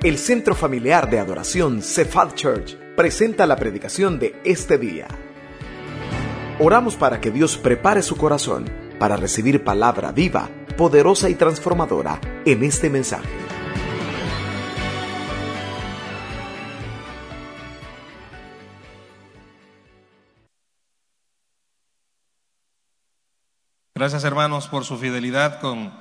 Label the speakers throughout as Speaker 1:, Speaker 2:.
Speaker 1: El Centro Familiar de Adoración Cephal Church presenta la predicación de este día. Oramos para que Dios prepare su corazón para recibir palabra viva, poderosa y transformadora en este mensaje.
Speaker 2: Gracias hermanos por su fidelidad con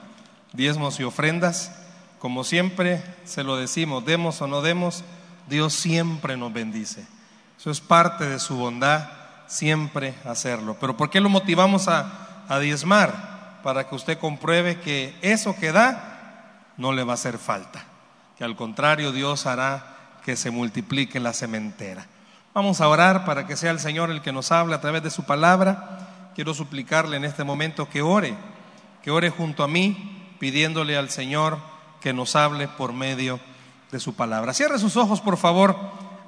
Speaker 2: diezmos y ofrendas. Como siempre se lo decimos, demos o no demos, Dios siempre nos bendice. Eso es parte de su bondad, siempre hacerlo. Pero ¿por qué lo motivamos a, a diezmar? Para que usted compruebe que eso que da no le va a hacer falta. Que al contrario Dios hará que se multiplique la cementera. Vamos a orar para que sea el Señor el que nos hable a través de su palabra. Quiero suplicarle en este momento que ore, que ore junto a mí, pidiéndole al Señor que nos hable por medio de su palabra. Cierre sus ojos, por favor,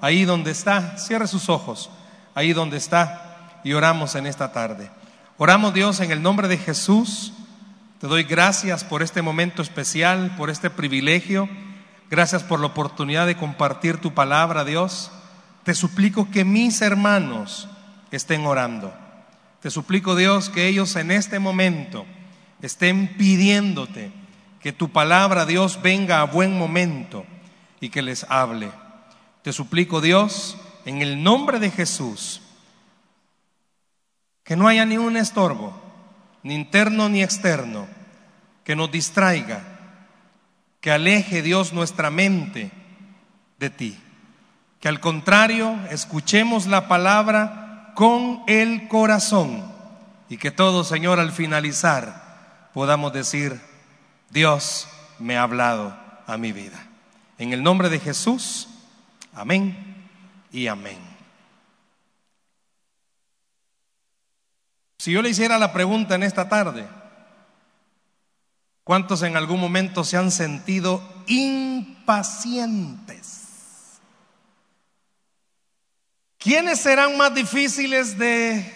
Speaker 2: ahí donde está. Cierre sus ojos, ahí donde está. Y oramos en esta tarde. Oramos Dios en el nombre de Jesús. Te doy gracias por este momento especial, por este privilegio. Gracias por la oportunidad de compartir tu palabra, Dios. Te suplico que mis hermanos estén orando. Te suplico, Dios, que ellos en este momento estén pidiéndote que tu palabra, Dios, venga a buen momento y que les hable. Te suplico, Dios, en el nombre de Jesús, que no haya ni un estorbo, ni interno ni externo, que nos distraiga, que aleje, Dios, nuestra mente de ti. Que al contrario, escuchemos la palabra con el corazón y que todos, Señor, al finalizar podamos decir, Dios me ha hablado a mi vida. En el nombre de Jesús, amén y amén. Si yo le hiciera la pregunta en esta tarde, ¿cuántos en algún momento se han sentido impacientes? ¿Quiénes serán más difíciles de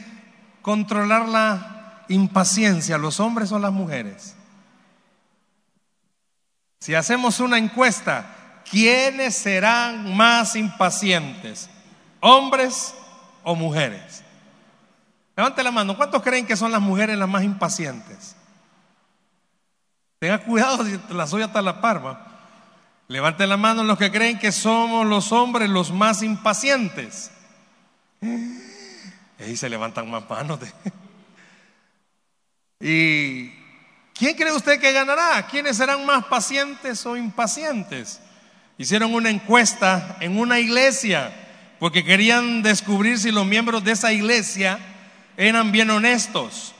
Speaker 2: controlar la impaciencia, los hombres o las mujeres? Si hacemos una encuesta, ¿quiénes serán más impacientes? ¿Hombres o mujeres? Levante la mano. ¿Cuántos creen que son las mujeres las más impacientes? Tenga cuidado si la suya está la parva. Levante la mano los que creen que somos los hombres los más impacientes. Ahí se levantan más manos. Y ¿Quién cree usted que ganará? ¿Quiénes serán más pacientes o impacientes? Hicieron una encuesta en una iglesia porque querían descubrir si los miembros de esa iglesia eran bien honestos.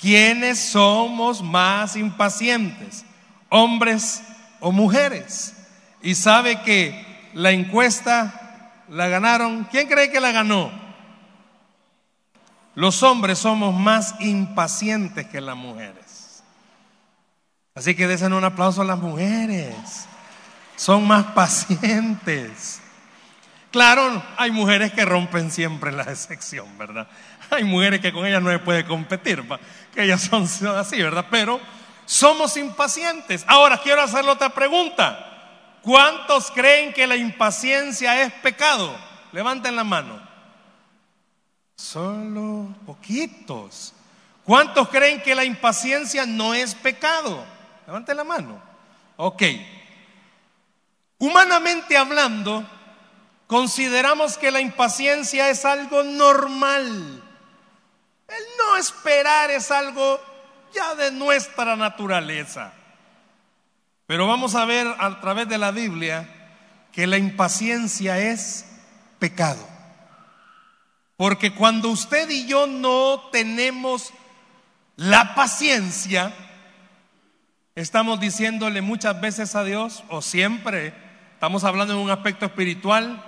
Speaker 2: ¿Quiénes somos más impacientes? ¿Hombres o mujeres? Y sabe que la encuesta la ganaron. ¿Quién cree que la ganó? Los hombres somos más impacientes que las mujeres. Así que desen un aplauso a las mujeres. Son más pacientes. Claro, hay mujeres que rompen siempre la excepción, ¿verdad? Hay mujeres que con ellas no se puede competir, que ellas son así, ¿verdad? Pero somos impacientes. Ahora quiero hacerle otra pregunta. ¿Cuántos creen que la impaciencia es pecado? Levanten la mano. Solo poquitos. ¿Cuántos creen que la impaciencia no es pecado? Levante la mano. Ok. Humanamente hablando, consideramos que la impaciencia es algo normal. El no esperar es algo ya de nuestra naturaleza. Pero vamos a ver a través de la Biblia que la impaciencia es pecado. Porque cuando usted y yo no tenemos la paciencia, estamos diciéndole muchas veces a Dios, o siempre, estamos hablando en un aspecto espiritual,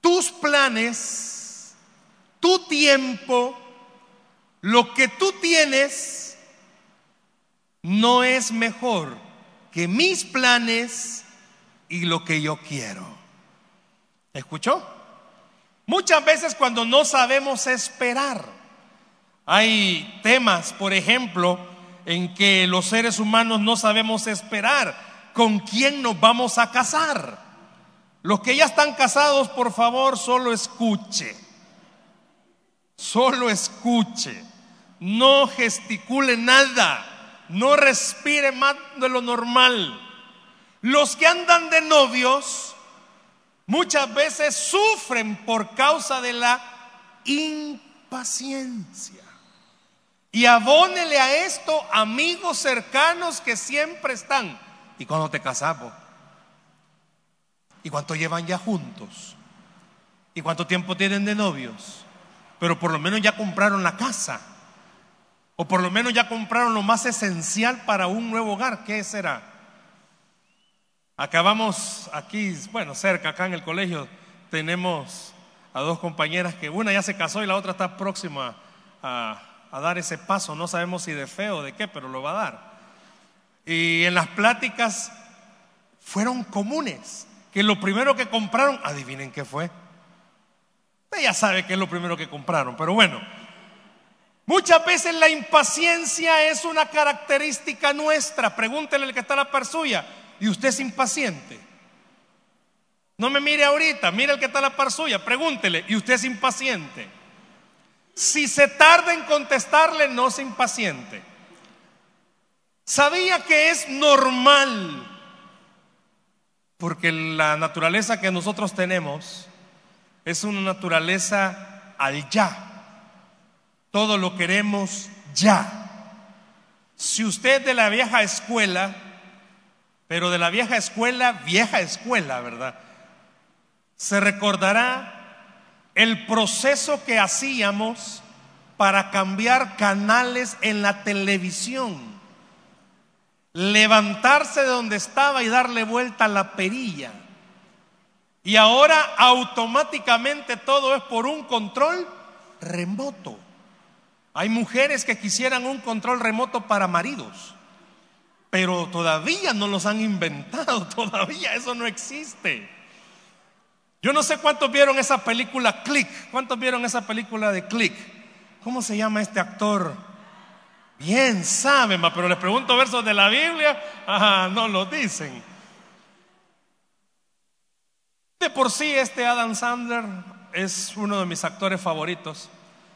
Speaker 2: tus planes, tu tiempo, lo que tú tienes, no es mejor que mis planes y lo que yo quiero. ¿Escuchó? Muchas veces cuando no sabemos esperar, hay temas, por ejemplo, en que los seres humanos no sabemos esperar. con quién nos vamos a casar. Los que ya están casados, por favor, solo escuche. Solo escuche. No gesticule nada. No respire más de lo normal. Los que andan de novios muchas veces sufren por causa de la impaciencia. Y abónele a esto amigos cercanos que siempre están. ¿Y cuando te casamos? ¿Y cuánto llevan ya juntos? ¿Y cuánto tiempo tienen de novios? Pero por lo menos ya compraron la casa. O por lo menos ya compraron lo más esencial para un nuevo hogar. ¿Qué será? Acabamos aquí, bueno, cerca, acá en el colegio, tenemos a dos compañeras que una ya se casó y la otra está próxima a, a dar ese paso. No sabemos si de fe o de qué, pero lo va a dar. Y en las pláticas fueron comunes, que lo primero que compraron, adivinen qué fue. Ella sabe que es lo primero que compraron, pero bueno, muchas veces la impaciencia es una característica nuestra. Pregúntele al que está a la par suya, y usted es impaciente. No me mire ahorita, mire al que está a la par suya, pregúntele, y usted es impaciente. Si se tarda en contestarle, no se impaciente. Sabía que es normal, porque la naturaleza que nosotros tenemos es una naturaleza al ya. Todo lo queremos ya. Si usted de la vieja escuela, pero de la vieja escuela, vieja escuela, ¿verdad? Se recordará el proceso que hacíamos para cambiar canales en la televisión. Levantarse de donde estaba y darle vuelta a la perilla. Y ahora automáticamente todo es por un control remoto. Hay mujeres que quisieran un control remoto para maridos, pero todavía no los han inventado, todavía eso no existe. Yo no sé cuántos vieron esa película Click. ¿Cuántos vieron esa película de Click? ¿Cómo se llama este actor? Bien saben, pero les pregunto versos de la Biblia. Ajá, no lo dicen. De por sí, este Adam Sandler es uno de mis actores favoritos.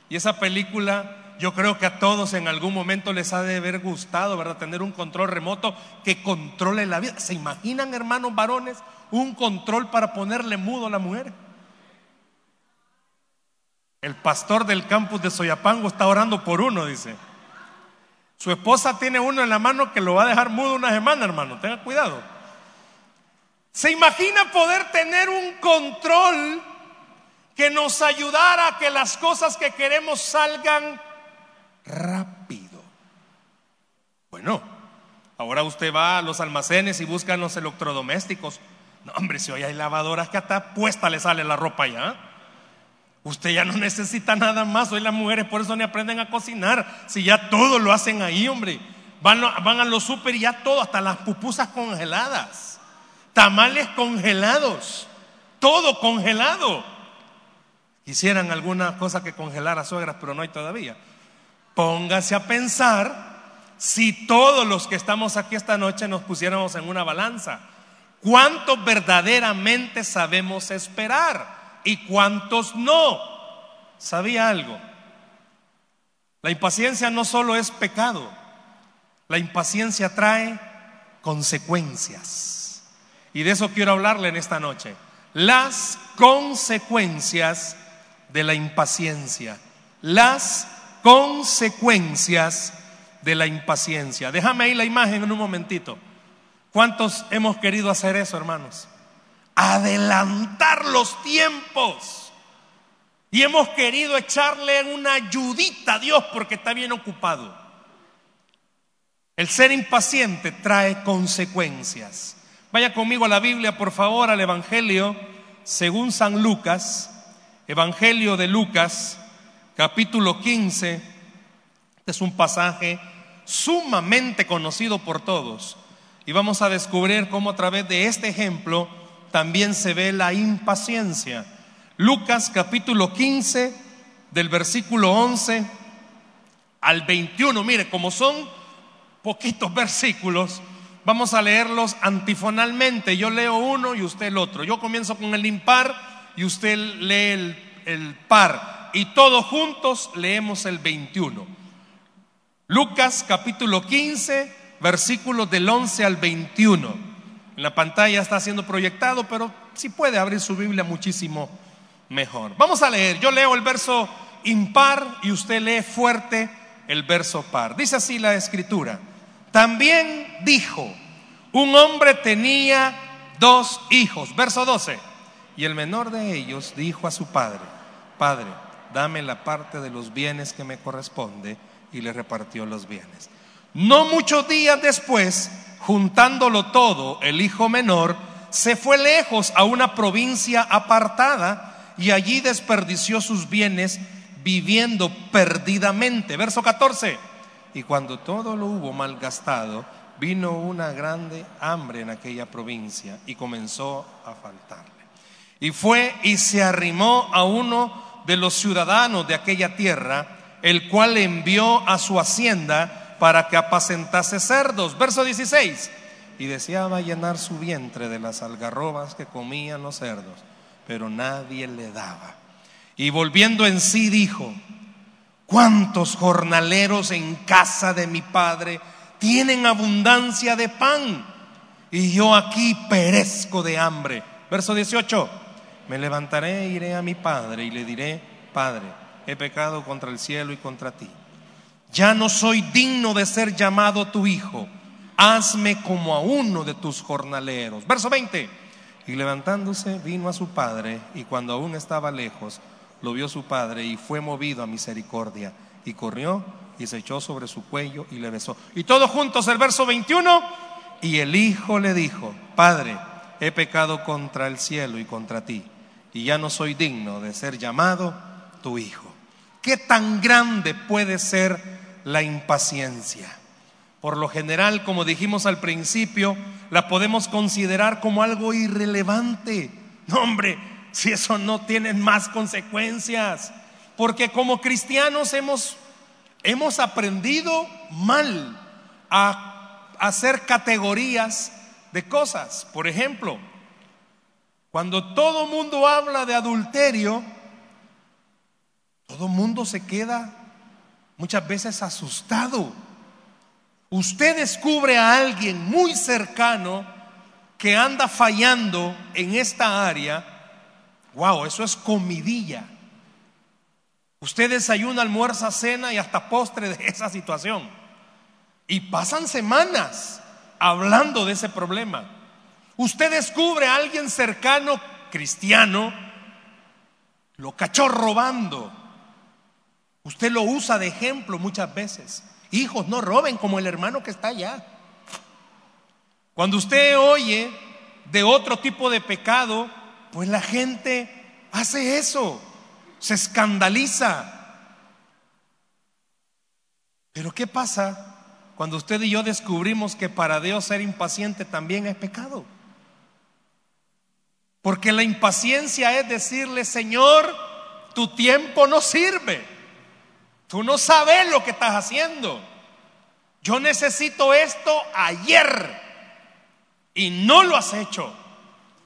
Speaker 2: Y esa película yo creo que a todos en algún momento les ha de haber gustado, ¿verdad? Tener un control remoto que controle la vida. ¿Se imaginan, hermanos varones, un control para ponerle mudo a la mujer. El pastor del campus de Soyapango está orando por uno, dice. Su esposa tiene uno en la mano que lo va a dejar mudo una semana, hermano. Tenga cuidado. ¿Se imagina poder tener un control que nos ayudara a que las cosas que queremos salgan rápido? Bueno, ahora usted va a los almacenes y busca los electrodomésticos. No, hombre, si hoy hay lavadoras que hasta puesta le sale la ropa ya. Usted ya no necesita nada más. Hoy las mujeres por eso ni aprenden a cocinar. Si ya todo lo hacen ahí, hombre. Van, van a los súper y ya todo, hasta las pupusas congeladas. Tamales congelados. Todo congelado. Quisieran alguna cosa que congelara suegras, pero no hay todavía. Póngase a pensar si todos los que estamos aquí esta noche nos pusiéramos en una balanza cuántos verdaderamente sabemos esperar y cuántos no. ¿Sabía algo? La impaciencia no solo es pecado, la impaciencia trae consecuencias. Y de eso quiero hablarle en esta noche. Las consecuencias de la impaciencia. Las consecuencias de la impaciencia. Déjame ahí la imagen en un momentito. ¿Cuántos hemos querido hacer eso, hermanos? Adelantar los tiempos. Y hemos querido echarle una ayudita a Dios porque está bien ocupado. El ser impaciente trae consecuencias. Vaya conmigo a la Biblia, por favor, al Evangelio según San Lucas, Evangelio de Lucas, capítulo 15. Este es un pasaje sumamente conocido por todos. Y vamos a descubrir cómo a través de este ejemplo también se ve la impaciencia. Lucas capítulo 15, del versículo 11 al 21. Mire, como son poquitos versículos, vamos a leerlos antifonalmente. Yo leo uno y usted el otro. Yo comienzo con el impar y usted lee el, el par. Y todos juntos leemos el 21. Lucas capítulo 15, versículos del 11 al 21. En la pantalla está siendo proyectado, pero si puede abrir su Biblia muchísimo mejor. Vamos a leer. Yo leo el verso impar y usted lee fuerte el verso par. Dice así la escritura. También dijo, un hombre tenía dos hijos. Verso 12. Y el menor de ellos dijo a su padre, Padre, dame la parte de los bienes que me corresponde, y le repartió los bienes. No muchos días después, juntándolo todo, el hijo menor se fue lejos a una provincia apartada y allí desperdició sus bienes viviendo perdidamente. Verso 14. Y cuando todo lo hubo malgastado, vino una grande hambre en aquella provincia y comenzó a faltarle. Y fue y se arrimó a uno de los ciudadanos de aquella tierra, el cual le envió a su hacienda para que apacentase cerdos. Verso 16. Y deseaba llenar su vientre de las algarrobas que comían los cerdos, pero nadie le daba. Y volviendo en sí dijo, ¿cuántos jornaleros en casa de mi padre tienen abundancia de pan? Y yo aquí perezco de hambre. Verso 18, me levantaré iré a mi padre y le diré, Padre, he pecado contra el cielo y contra ti. Ya no soy digno de ser llamado tu hijo. Hazme como a uno de tus jornaleros. Verso 20. Y levantándose vino a su padre y cuando aún estaba lejos, lo vio su padre y fue movido a misericordia y corrió y se echó sobre su cuello y le besó. Y todos juntos el verso 21 y el hijo le dijo, Padre, he pecado contra el cielo y contra ti y ya no soy digno de ser llamado tu hijo. ¿Qué tan grande puede ser la impaciencia? Por lo general, como dijimos al principio, la podemos considerar como algo irrelevante. No, hombre, si eso no tiene más consecuencias. Porque como cristianos hemos, hemos aprendido mal a hacer categorías de cosas. Por ejemplo, cuando todo mundo habla de adulterio, todo mundo se queda muchas veces asustado. Usted descubre a alguien muy cercano que anda fallando en esta área Wow, eso es comidilla. Usted desayuna, almuerza, cena y hasta postre de esa situación. Y pasan semanas hablando de ese problema. Usted descubre a alguien cercano, cristiano, lo cachó robando. Usted lo usa de ejemplo muchas veces. Hijos, no roben como el hermano que está allá. Cuando usted oye de otro tipo de pecado, pues la gente hace eso, se escandaliza. Pero ¿qué pasa cuando usted y yo descubrimos que para Dios ser impaciente también es pecado? Porque la impaciencia es decirle, Señor, tu tiempo no sirve. Tú no sabes lo que estás haciendo. Yo necesito esto ayer y no lo has hecho.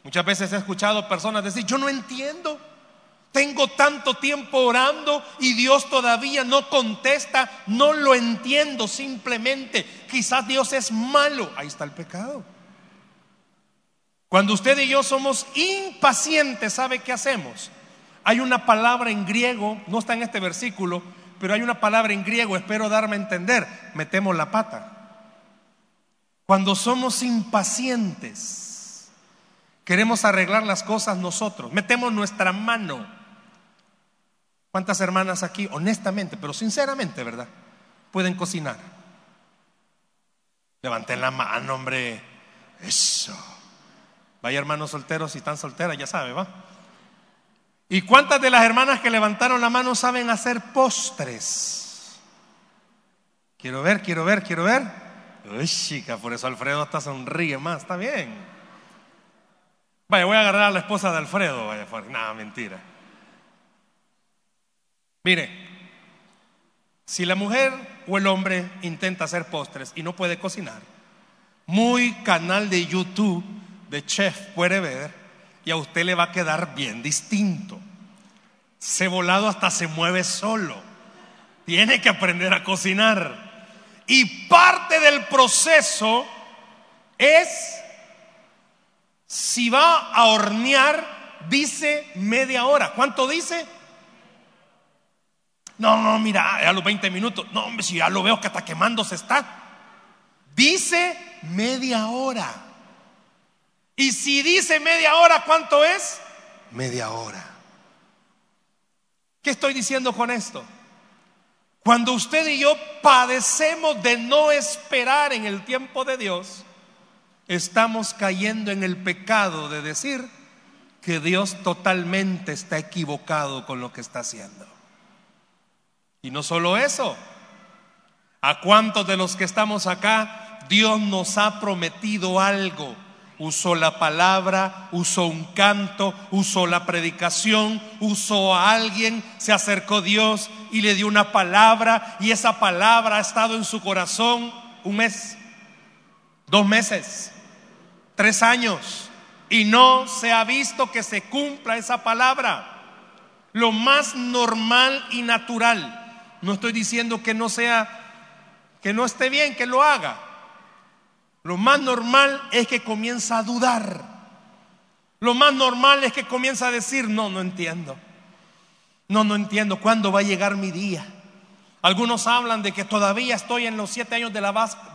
Speaker 2: Muchas veces he escuchado personas decir, yo no entiendo. Tengo tanto tiempo orando y Dios todavía no contesta. No lo entiendo simplemente. Quizás Dios es malo. Ahí está el pecado. Cuando usted y yo somos impacientes, ¿sabe qué hacemos? Hay una palabra en griego, no está en este versículo, pero hay una palabra en griego, espero darme a entender, metemos la pata. Cuando somos impacientes, Queremos arreglar las cosas nosotros. Metemos nuestra mano. ¿Cuántas hermanas aquí, honestamente, pero sinceramente, verdad, pueden cocinar? Levanten la mano, hombre. Eso. Vaya hermanos solteros, si están solteras, ya sabe, ¿va? ¿Y cuántas de las hermanas que levantaron la mano saben hacer postres? Quiero ver, quiero ver, quiero ver. Uy, chica, por eso Alfredo hasta sonríe más, está bien. Vaya, voy a agarrar a la esposa de Alfredo, vaya, nada, mentira. Mire, si la mujer o el hombre intenta hacer postres y no puede cocinar, muy canal de YouTube de chef puede ver y a usted le va a quedar bien distinto. Ese volado hasta se mueve solo. Tiene que aprender a cocinar. Y parte del proceso es, si va a hornear, dice media hora. ¿Cuánto dice? No, no, mira, a los 20 minutos. No, hombre, si ya lo veo que hasta quemándose está. Dice media hora. Y si dice media hora, ¿cuánto es? Media hora. ¿Qué estoy diciendo con esto? Cuando usted y yo padecemos de no esperar en el tiempo de Dios, estamos cayendo en el pecado de decir que Dios totalmente está equivocado con lo que está haciendo. Y no solo eso, ¿a cuántos de los que estamos acá Dios nos ha prometido algo? Usó la palabra, usó un canto, usó la predicación, usó a alguien, se acercó Dios y le dio una palabra y esa palabra ha estado en su corazón un mes, dos meses, tres años y no se ha visto que se cumpla esa palabra. Lo más normal y natural. No estoy diciendo que no sea, que no esté bien, que lo haga. Lo más normal es que comienza a dudar. Lo más normal es que comienza a decir, no, no entiendo. No, no entiendo cuándo va a llegar mi día. Algunos hablan de que todavía estoy en los siete años de la,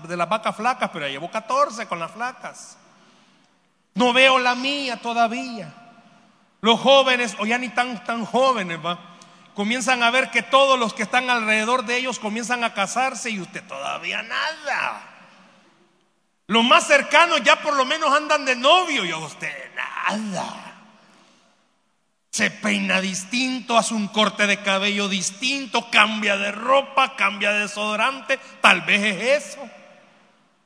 Speaker 2: de la vaca flaca, pero llevo 14 con las flacas. No veo la mía todavía. Los jóvenes, o ya ni tan, tan jóvenes, va, comienzan a ver que todos los que están alrededor de ellos comienzan a casarse y usted todavía nada. Los más cercanos ya por lo menos andan de novio y a usted nada. Se peina distinto, hace un corte de cabello distinto, cambia de ropa, cambia de desodorante, tal vez es eso.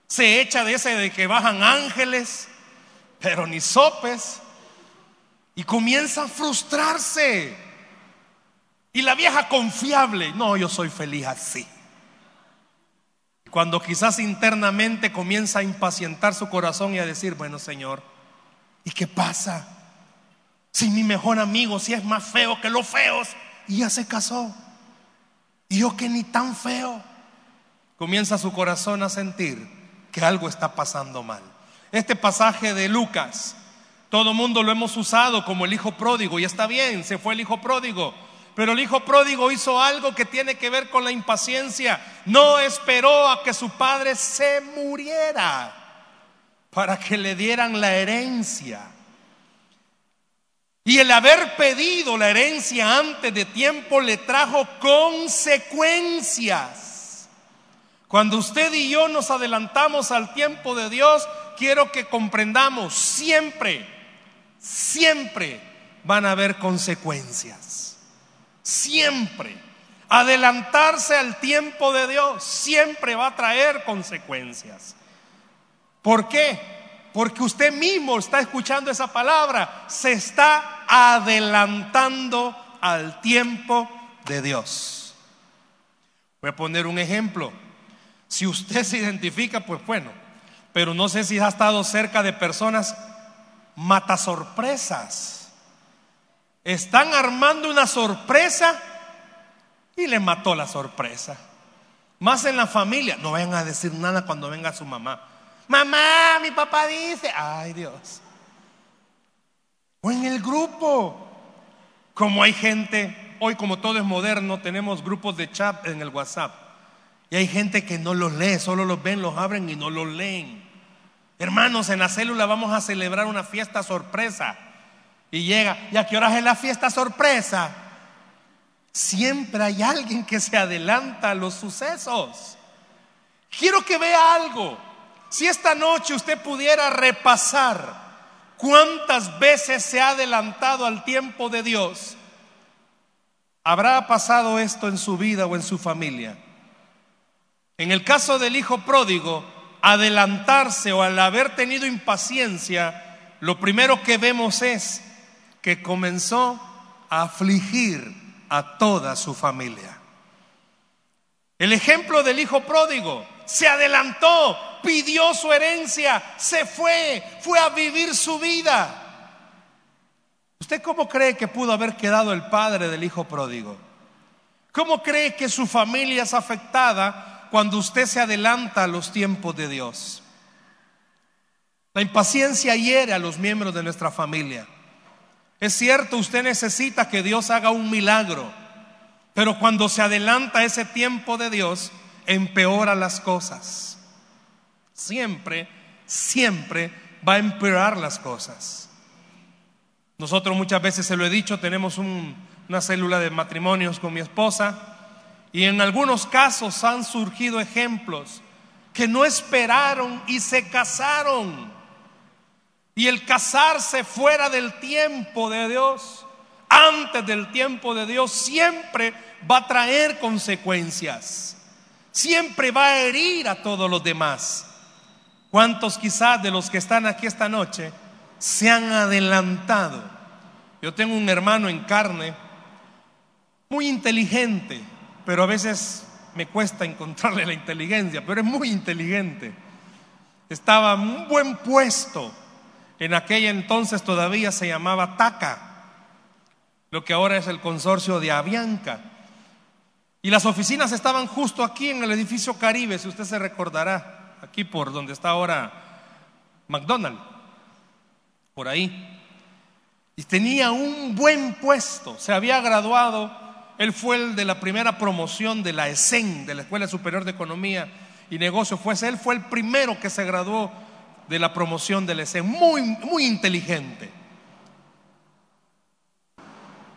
Speaker 2: Se echa de ese de que bajan ángeles, pero ni sopes. Y comienza a frustrarse. Y la vieja confiable, no, yo soy feliz así. Cuando quizás internamente comienza a impacientar su corazón y a decir, bueno Señor, ¿y qué pasa? Si mi mejor amigo, si es más feo que los feos, y ya se casó. Y yo que ni tan feo. Comienza su corazón a sentir que algo está pasando mal. Este pasaje de Lucas, todo mundo lo hemos usado como el hijo pródigo, y está bien, se fue el hijo pródigo. Pero el hijo pródigo hizo algo que tiene que ver con la impaciencia. No esperó a que su padre se muriera para que le dieran la herencia. Y el haber pedido la herencia antes de tiempo le trajo consecuencias. Cuando usted y yo nos adelantamos al tiempo de Dios, quiero que comprendamos, siempre, siempre van a haber consecuencias. Siempre. Adelantarse al tiempo de Dios siempre va a traer consecuencias. ¿Por qué? Porque usted mismo está escuchando esa palabra. Se está adelantando al tiempo de Dios. Voy a poner un ejemplo. Si usted se identifica, pues bueno. Pero no sé si ha estado cerca de personas matasorpresas están armando una sorpresa y le mató la sorpresa. Más en la familia, no vayan a decir nada cuando venga su mamá. Mamá, mi papá dice, ay Dios. O en el grupo, como hay gente, hoy como todo es moderno, tenemos grupos de chat en el WhatsApp. Y hay gente que no los lee, solo los ven, los abren y no los leen. Hermanos, en la célula vamos a celebrar una fiesta sorpresa. Y llega, ¿y a qué hora es la fiesta sorpresa? Siempre hay alguien que se adelanta a los sucesos. Quiero que vea algo. Si esta noche usted pudiera repasar cuántas veces se ha adelantado al tiempo de Dios, ¿habrá pasado esto en su vida o en su familia? En el caso del hijo pródigo, adelantarse o al haber tenido impaciencia, lo primero que vemos es que comenzó a afligir a toda su familia. El ejemplo del hijo pródigo se adelantó pidió su herencia, se fue, fue a vivir su vida. ¿Usted cómo cree que pudo haber quedado el padre del hijo pródigo? ¿Cómo cree que su familia es afectada cuando usted se adelanta a los tiempos de Dios? La impaciencia hiere a los miembros de nuestra familia. Es cierto, usted necesita que Dios haga un milagro, pero cuando se adelanta ese tiempo de Dios, empeora las cosas. Siempre, siempre va a empeorar las cosas. Nosotros muchas veces se lo he dicho, tenemos una célula de matrimonios con mi esposa y en algunos casos han surgido ejemplos que no esperaron y se casaron. Y el casarse fuera del tiempo de Dios, antes del tiempo de Dios, siempre va a traer consecuencias. Siempre va a herir a todos los demás. ¿Cuántos quizás de los que están aquí esta noche se han adelantado? Yo tengo un hermano en carne muy inteligente, pero a veces me cuesta encontrarle la inteligencia, pero es muy inteligente. Estaba en un buen puesto en aquella entonces todavía se llamaba TACA, lo que ahora es el consorcio de Avianca. Y las oficinas estaban justo aquí en el edificio Caribe, si usted se recordará, aquí por donde está ahora McDonald's, por ahí. Y tenía un buen puesto, se había graduado, él fue el de la primera promoción de la ESEN, de la Escuela Superior de Economía y Negocios, fue, él fue el primero que se graduó de la promoción del ESE, muy, muy inteligente.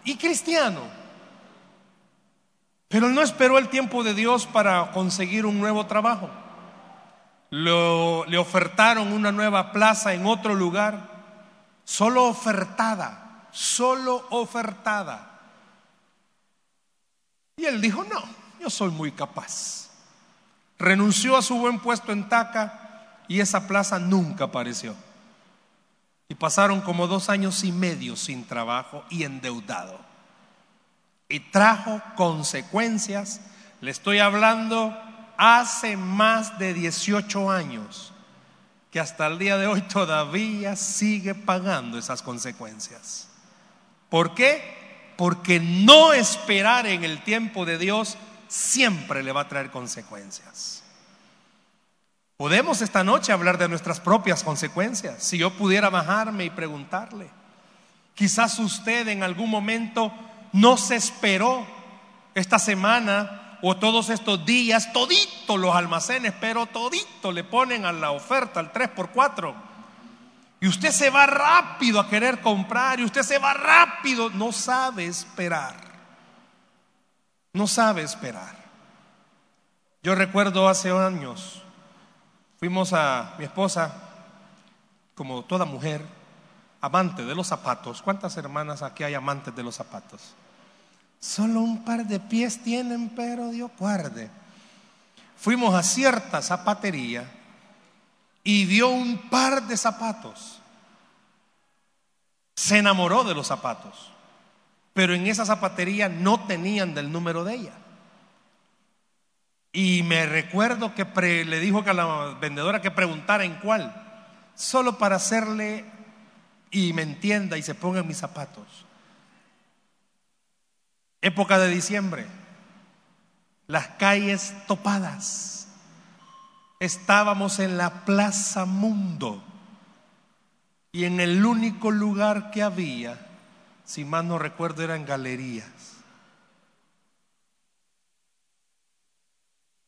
Speaker 2: Y cristiano. Pero no esperó el tiempo de Dios para conseguir un nuevo trabajo. le ofertaron una nueva plaza en otro lugar, solo ofertada, solo ofertada. Y él dijo, no, yo soy muy capaz. Renunció a su buen puesto en Taca y esa plaza nunca apareció. Y pasaron como dos años y medio sin trabajo y endeudado. Y trajo consecuencias, le estoy hablando hace más de 18 años, que hasta el día de hoy todavía sigue pagando esas consecuencias. ¿Por qué? Porque no esperar en el tiempo de Dios siempre le va a traer consecuencias. Podemos esta noche hablar de nuestras propias consecuencias. Si yo pudiera bajarme y preguntarle, quizás usted en algún momento no se esperó esta semana o todos estos días, todito los almacenes, pero todito le ponen a la oferta al 3x4. Y usted se va rápido a querer comprar y usted se va rápido, no sabe esperar. No sabe esperar. Yo recuerdo hace años, Fuimos a mi esposa, como toda mujer, amante de los zapatos. ¿Cuántas hermanas aquí hay amantes de los zapatos? Solo un par de pies tienen, pero Dios guarde. Fuimos a cierta zapatería y vio un par de zapatos. Se enamoró de los zapatos, pero en esa zapatería no tenían del número de ella. Y me recuerdo que le dijo a la vendedora que preguntara en cuál, solo para hacerle y me entienda y se ponga mis zapatos. Época de diciembre, las calles topadas. Estábamos en la Plaza Mundo y en el único lugar que había, si mal no recuerdo, eran galerías.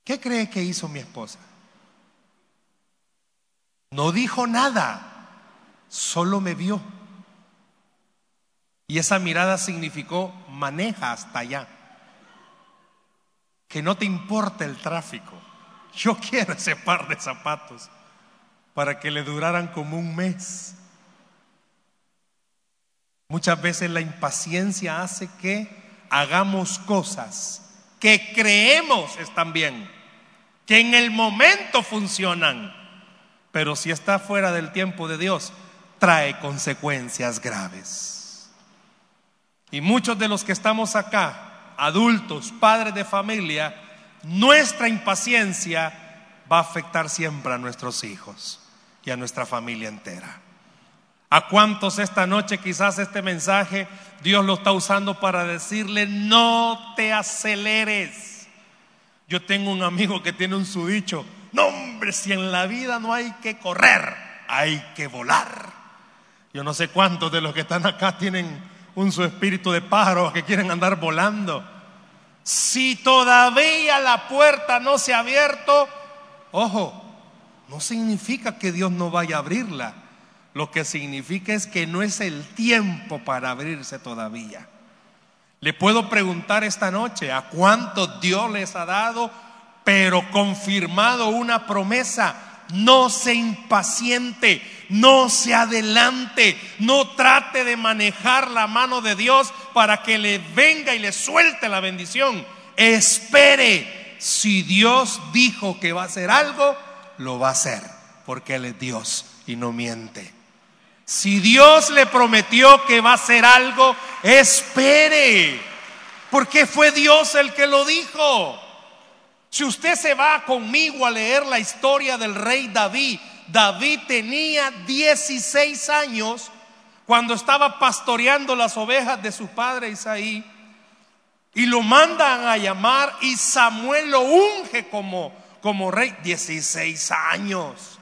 Speaker 2: ¿Qué cree que hizo mi esposa? No dijo nada, solo me vio. Y esa mirada significó maneja hasta allá. Que no te importe el tráfico. Yo quiero ese par de zapatos para que le duraran como un mes. Muchas veces la impaciencia hace que hagamos cosas que creemos están bien, que en el momento funcionan, pero si está fuera del tiempo de Dios, trae consecuencias graves. Y muchos de los que estamos acá, adultos, padres de familia, nuestra impaciencia va a afectar siempre a nuestros hijos y a nuestra familia entera. ¿A cuántos esta noche quizás este mensaje Dios lo está usando para decirle, no te aceleres? Yo tengo un amigo que tiene un sudicho, no hombre, si en la vida no hay que correr, hay que volar. Yo no sé cuántos de los que están acá tienen un su espíritu de pájaro que quieren andar volando. Si todavía la puerta no se ha abierto, ojo, no significa que Dios no vaya a abrirla. Lo que significa es que no es el tiempo para abrirse todavía. Le puedo preguntar esta noche a cuántos Dios les ha dado, pero confirmado una promesa. No se impaciente, no se adelante, no trate de manejar la mano de Dios para que le venga y le suelte la bendición. Espere, si Dios dijo que va a hacer algo, lo va a hacer, porque Él es Dios y no miente. Si Dios le prometió que va a hacer algo, espere, porque fue Dios el que lo dijo. Si usted se va conmigo a leer la historia del rey David, David tenía 16 años cuando estaba pastoreando las ovejas de su padre Isaí y lo mandan a llamar y Samuel lo unge como, como rey. 16 años.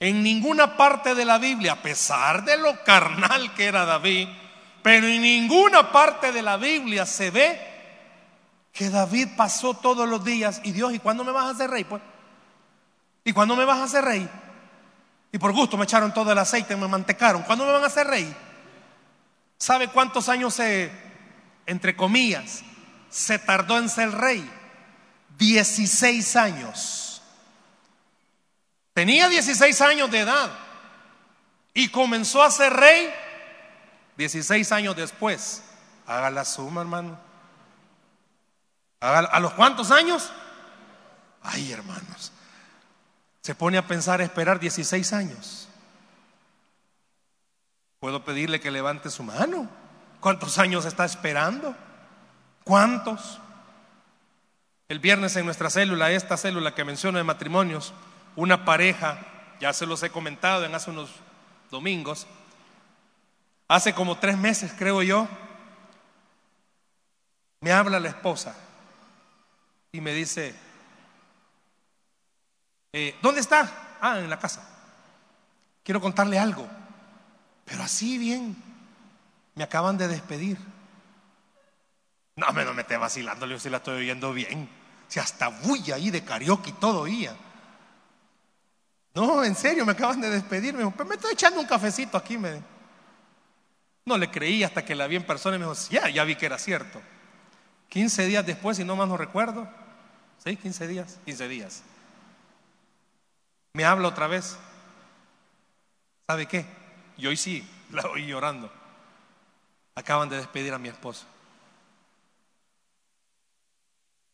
Speaker 2: En ninguna parte de la Biblia, a pesar de lo carnal que era David, pero en ninguna parte de la Biblia se ve que David pasó todos los días y Dios, ¿y cuándo me vas a hacer rey? Pues, ¿y cuándo me vas a hacer rey? Y por gusto me echaron todo el aceite, me mantecaron. ¿Cuándo me van a hacer rey? ¿Sabe cuántos años se, entre comillas, se tardó en ser rey? 16 años. Tenía 16 años de edad y comenzó a ser rey 16 años después. Haga la suma, hermano. ¿A los cuántos años? Ay, hermanos. Se pone a pensar esperar 16 años. Puedo pedirle que levante su mano. ¿Cuántos años está esperando? ¿Cuántos? El viernes en nuestra célula, esta célula que menciono de matrimonios, una pareja, ya se los he comentado en hace unos domingos, hace como tres meses creo yo, me habla la esposa y me dice, eh, ¿dónde está? Ah, en la casa. Quiero contarle algo. Pero así bien, me acaban de despedir. No, me no me esté vacilando, yo si la estoy oyendo bien. Si hasta bulla ahí de karaoke y todo oía. No, en serio, me acaban de despedir. Me dijo, pero me estoy echando un cafecito aquí. Me... No le creí hasta que la vi en persona y me dijo, ya, ya vi que era cierto. 15 días después, si no más no recuerdo, ¿sí? 15 días, 15 días. Me habla otra vez. ¿Sabe qué? Y hoy sí, la oí llorando. Acaban de despedir a mi esposo.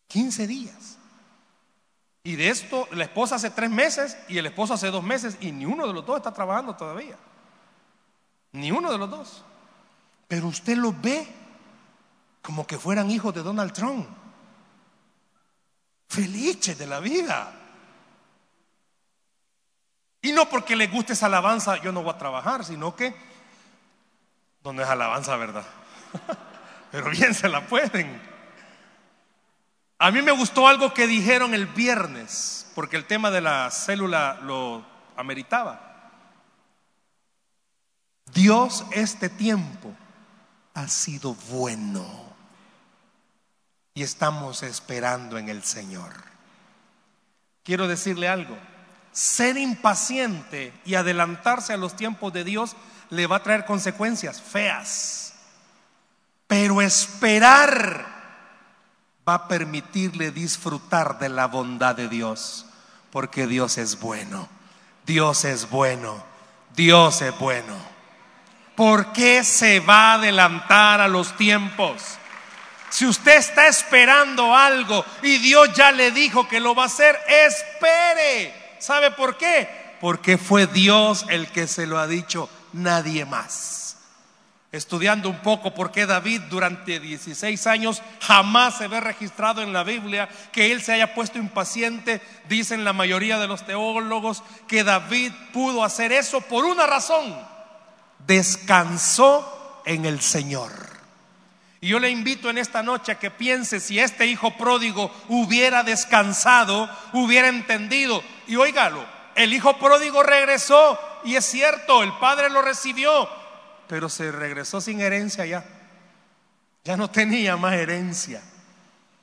Speaker 2: 15 días. Y de esto, la esposa hace tres meses y el esposo hace dos meses y ni uno de los dos está trabajando todavía. Ni uno de los dos. Pero usted lo ve como que fueran hijos de Donald Trump. Felices de la vida. Y no porque les guste esa alabanza, yo no voy a trabajar, sino que no, es alabanza, ¿verdad? Pero bien se la pueden. A mí me gustó algo que dijeron el viernes, porque el tema de la célula lo ameritaba. Dios este tiempo ha sido bueno y estamos esperando en el Señor. Quiero decirle algo, ser impaciente y adelantarse a los tiempos de Dios le va a traer consecuencias feas, pero esperar va a permitirle disfrutar de la bondad de Dios, porque Dios es bueno, Dios es bueno, Dios es bueno. ¿Por qué se va a adelantar a los tiempos? Si usted está esperando algo y Dios ya le dijo que lo va a hacer, espere. ¿Sabe por qué? Porque fue Dios el que se lo ha dicho, nadie más. Estudiando un poco por qué David durante 16 años jamás se ve registrado en la Biblia que él se haya puesto impaciente. Dicen la mayoría de los teólogos que David pudo hacer eso por una razón. Descansó en el Señor. Y yo le invito en esta noche a que piense si este hijo pródigo hubiera descansado, hubiera entendido. Y óigalo, el hijo pródigo regresó y es cierto, el padre lo recibió, pero se regresó sin herencia ya. Ya no tenía más herencia.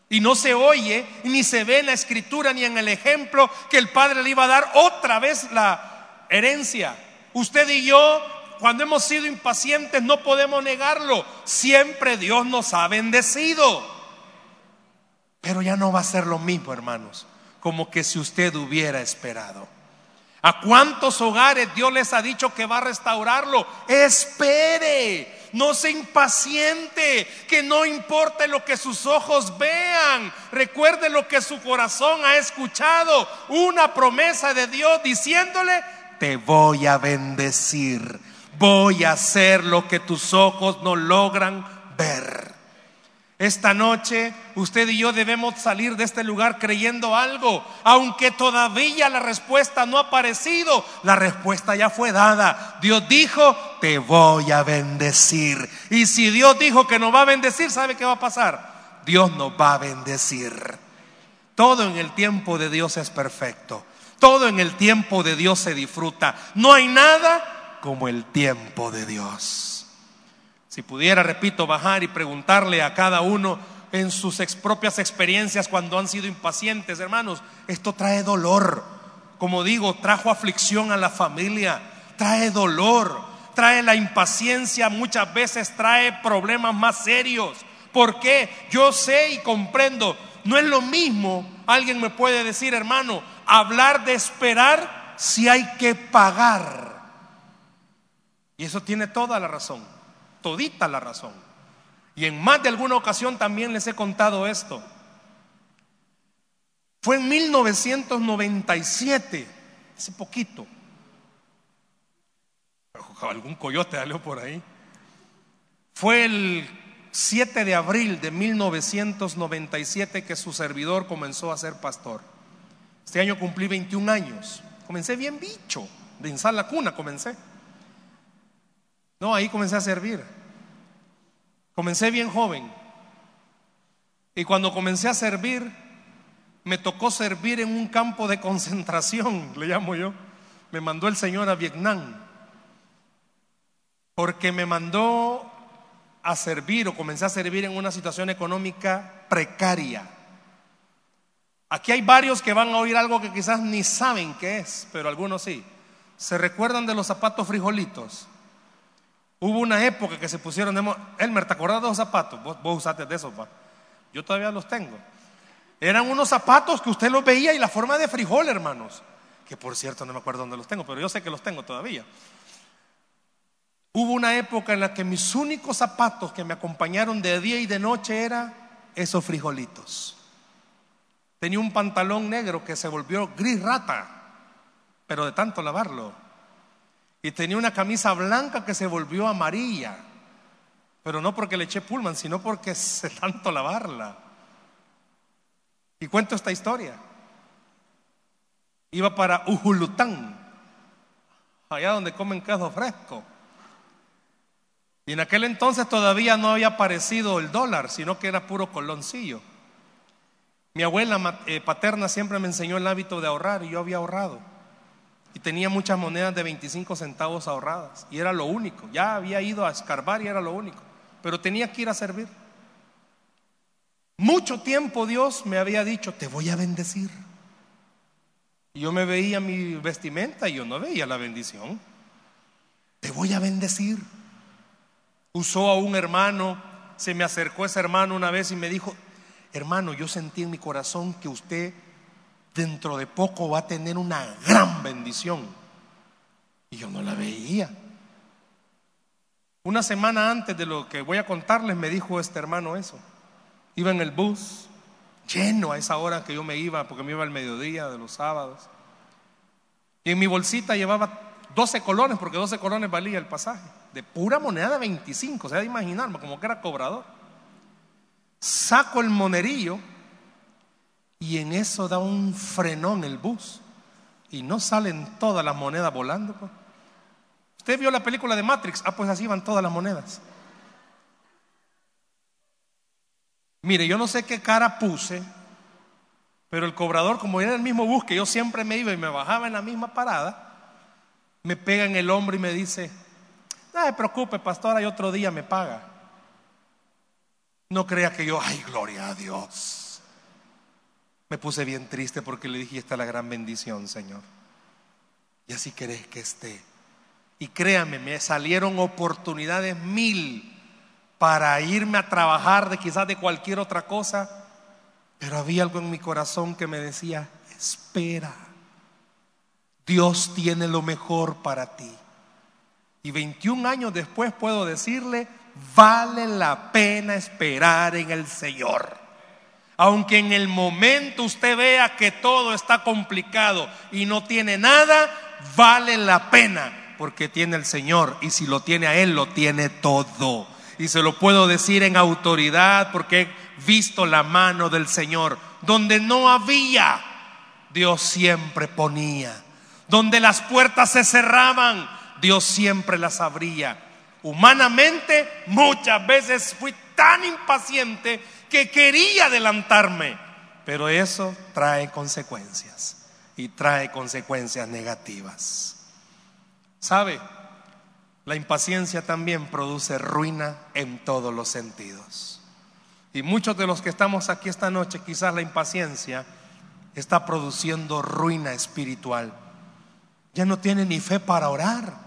Speaker 2: Y no se oye, ni se ve en la escritura, ni en el ejemplo que el Padre le iba a dar otra vez la herencia. Usted y yo, cuando hemos sido impacientes, no podemos negarlo. Siempre Dios nos ha bendecido. Pero ya no va a ser lo mismo, hermanos, como que si usted hubiera esperado. ¿A cuántos hogares Dios les ha dicho que va a restaurarlo? Espere, no se impaciente, que no importe lo que sus ojos vean. Recuerde lo que su corazón ha escuchado, una promesa de Dios diciéndole, te voy a bendecir, voy a hacer lo que tus ojos no logran ver. Esta noche usted y yo debemos salir de este lugar creyendo algo, aunque todavía la respuesta no ha aparecido, la respuesta ya fue dada. Dios dijo, te voy a bendecir. Y si Dios dijo que nos va a bendecir, ¿sabe qué va a pasar? Dios nos va a bendecir. Todo en el tiempo de Dios es perfecto. Todo en el tiempo de Dios se disfruta. No hay nada como el tiempo de Dios. Si pudiera, repito, bajar y preguntarle a cada uno en sus propias experiencias cuando han sido impacientes, hermanos, esto trae dolor. Como digo, trajo aflicción a la familia, trae dolor, trae la impaciencia, muchas veces trae problemas más serios. ¿Por qué? Yo sé y comprendo, no es lo mismo, alguien me puede decir, hermano, hablar de esperar si hay que pagar. Y eso tiene toda la razón todita la razón. Y en más de alguna ocasión también les he contado esto. Fue en 1997, hace poquito. Algún coyote salió por ahí. Fue el 7 de abril de 1997 que su servidor comenzó a ser pastor. Este año cumplí 21 años. Comencé bien bicho, de insar la cuna comencé. No, ahí comencé a servir. Comencé bien joven. Y cuando comencé a servir, me tocó servir en un campo de concentración, le llamo yo. Me mandó el Señor a Vietnam. Porque me mandó a servir o comencé a servir en una situación económica precaria. Aquí hay varios que van a oír algo que quizás ni saben qué es, pero algunos sí. ¿Se recuerdan de los zapatos frijolitos? Hubo una época que se pusieron de Elmer, ¿te acordás de los zapatos? Vos, usaste de esos, Yo todavía los tengo. Eran unos zapatos que usted los veía y la forma de frijol, hermanos. Que por cierto no me acuerdo dónde los tengo, pero yo sé que los tengo todavía. Hubo una época en la que mis únicos zapatos que me acompañaron de día y de noche eran esos frijolitos. Tenía un pantalón negro que se volvió gris rata, pero de tanto lavarlo. Y tenía una camisa blanca que se volvió amarilla. Pero no porque le eché pulman, sino porque se tanto lavarla. Y cuento esta historia. Iba para Ujulután, allá donde comen queso fresco. Y en aquel entonces todavía no había aparecido el dólar, sino que era puro coloncillo. Mi abuela eh, paterna siempre me enseñó el hábito de ahorrar y yo había ahorrado y tenía muchas monedas de 25 centavos ahorradas y era lo único. Ya había ido a escarbar y era lo único, pero tenía que ir a servir. Mucho tiempo Dios me había dicho, te voy a bendecir. Y yo me veía mi vestimenta y yo no veía la bendición. Te voy a bendecir. Usó a un hermano, se me acercó ese hermano una vez y me dijo, hermano, yo sentí en mi corazón que usted dentro de poco va a tener una gran bendición. Y yo no la veía. Una semana antes de lo que voy a contarles me dijo este hermano eso. Iba en el bus, lleno a esa hora que yo me iba, porque me iba al mediodía de los sábados. Y en mi bolsita llevaba 12 colones, porque 12 colones valía el pasaje. De pura moneda de 25, se ha de imaginarme, como que era cobrador. Saco el monerillo y en eso da un frenón el bus. Y no salen todas las monedas volando. Pues. ¿Usted vio la película de Matrix? Ah, pues así van todas las monedas. Mire, yo no sé qué cara puse, pero el cobrador, como era el mismo bus que yo siempre me iba y me bajaba en la misma parada, me pega en el hombro y me dice, no se preocupe, pastor, hay otro día me paga. No crea que yo, ay, gloria a Dios. Me puse bien triste porque le dije, esta es la gran bendición, Señor. Y así querés que esté. Y créame, me salieron oportunidades mil para irme a trabajar de quizás de cualquier otra cosa, pero había algo en mi corazón que me decía, espera, Dios tiene lo mejor para ti. Y 21 años después puedo decirle, vale la pena esperar en el Señor. Aunque en el momento usted vea que todo está complicado y no tiene nada, vale la pena porque tiene el Señor y si lo tiene a Él, lo tiene todo y se lo puedo decir en autoridad porque he visto la mano del Señor. Donde no había, Dios siempre ponía. Donde las puertas se cerraban, Dios siempre las abría. Humanamente, muchas veces fui tan impaciente que quería adelantarme, pero eso trae consecuencias y trae consecuencias negativas. ¿Sabe? La impaciencia también produce ruina en todos los sentidos. Y muchos de los que estamos aquí esta noche, quizás la impaciencia está produciendo ruina espiritual. Ya no tiene ni fe para orar.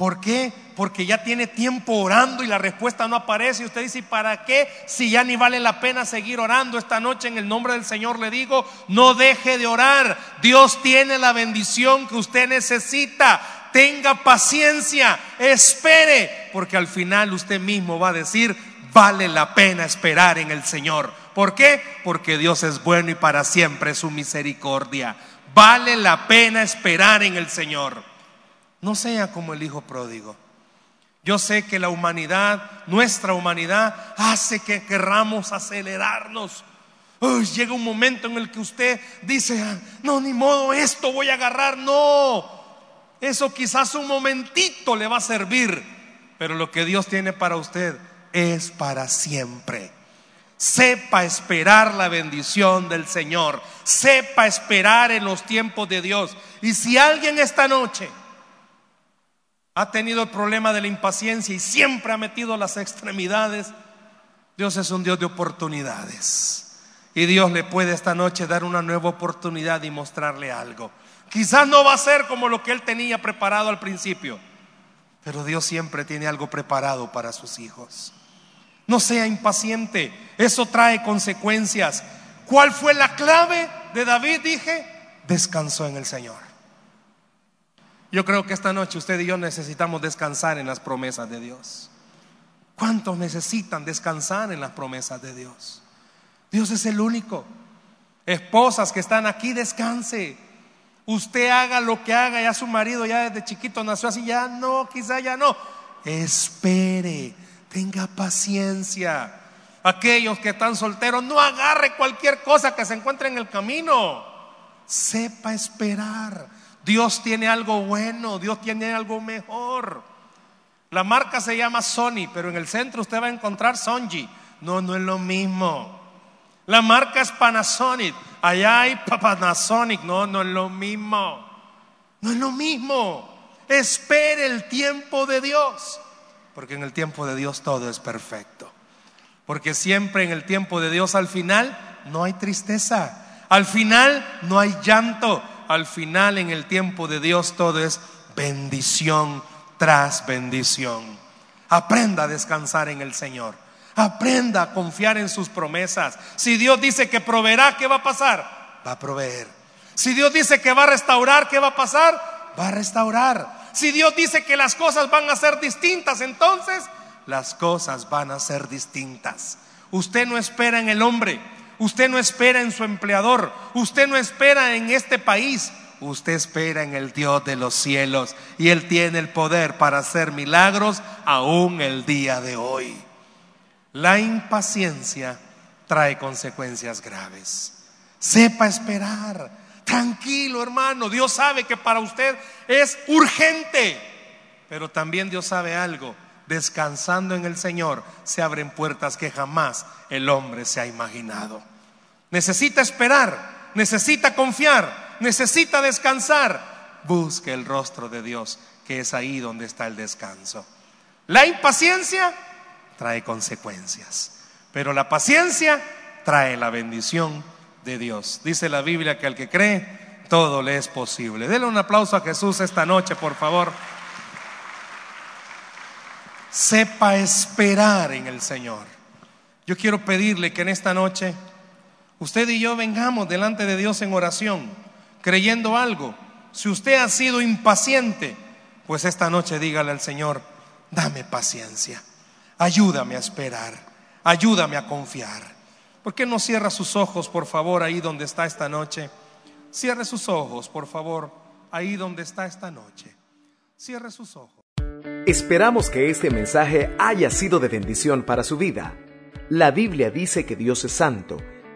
Speaker 2: ¿Por qué? Porque ya tiene tiempo orando y la respuesta no aparece. Y usted dice, ¿para qué? Si ya ni vale la pena seguir orando esta noche en el nombre del Señor, le digo, no deje de orar. Dios tiene la bendición que usted necesita tenga paciencia, espere, porque al final usted mismo va a decir, vale la pena esperar en el Señor. ¿Por qué? Porque Dios es bueno y para siempre su misericordia. Vale la pena esperar en el Señor. No sea como el Hijo pródigo. Yo sé que la humanidad, nuestra humanidad, hace que querramos acelerarnos. llega un momento en el que usted dice, ah, no, ni modo, esto voy a agarrar. No, eso quizás un momentito le va a servir, pero lo que Dios tiene para usted es para siempre. Sepa esperar la bendición del Señor. Sepa esperar en los tiempos de Dios. Y si alguien esta noche ha tenido el problema de la impaciencia y siempre ha metido las extremidades, Dios es un Dios de oportunidades. Y Dios le puede esta noche dar una nueva oportunidad y mostrarle algo. Quizás no va a ser como lo que él tenía preparado al principio, pero Dios siempre tiene algo preparado para sus hijos. No sea impaciente, eso trae consecuencias. ¿Cuál fue la clave de David? Dije, descansó en el Señor. Yo creo que esta noche usted y yo necesitamos descansar en las promesas de Dios. ¿Cuántos necesitan descansar en las promesas de Dios? Dios es el único. Esposas que están aquí, descanse. Usted haga lo que haga, ya su marido ya desde chiquito nació así, ya no, quizá ya no. Espere, tenga paciencia. Aquellos que están solteros, no agarre cualquier cosa que se encuentre en el camino. Sepa esperar. Dios tiene algo bueno, Dios tiene algo mejor. La marca se llama Sony, pero en el centro usted va a encontrar Sonji. No, no es lo mismo. La marca es Panasonic. Allá hay Panasonic. No, no es lo mismo. No es lo mismo. Espere el tiempo de Dios. Porque en el tiempo de Dios todo es perfecto. Porque siempre en el tiempo de Dios al final no hay tristeza. Al final no hay llanto. Al final en el tiempo de Dios todo es bendición tras bendición. Aprenda a descansar en el Señor. Aprenda a confiar en sus promesas. Si Dios dice que proveerá, ¿qué va a pasar? Va a proveer. Si Dios dice que va a restaurar, ¿qué va a pasar? Va a restaurar. Si Dios dice que las cosas van a ser distintas, entonces las cosas van a ser distintas. Usted no espera en el hombre, usted no espera en su empleador, usted no espera en este país, usted espera en el Dios de los cielos y Él tiene el poder para hacer milagros aún el día de hoy. La impaciencia trae consecuencias graves. Sepa esperar. Tranquilo, hermano. Dios sabe que para usted es urgente. Pero también Dios sabe algo. Descansando en el Señor se abren puertas que jamás el hombre se ha imaginado. Necesita esperar, necesita confiar, necesita descansar. Busque el rostro de Dios, que es ahí donde está el descanso. La impaciencia trae consecuencias, pero la paciencia trae la bendición de Dios. Dice la Biblia que al que cree, todo le es posible. Denle un aplauso a Jesús esta noche, por favor. Sepa esperar en el Señor. Yo quiero pedirle que en esta noche usted y yo vengamos delante de Dios en oración, creyendo algo. Si usted ha sido impaciente, pues esta noche dígale al Señor, dame paciencia, ayúdame a esperar, ayúdame a confiar. ¿Por qué no cierra sus ojos, por favor, ahí donde está esta noche? Cierre sus ojos, por favor, ahí donde está esta noche. Cierre sus ojos.
Speaker 1: Esperamos que este mensaje haya sido de bendición para su vida. La Biblia dice que Dios es santo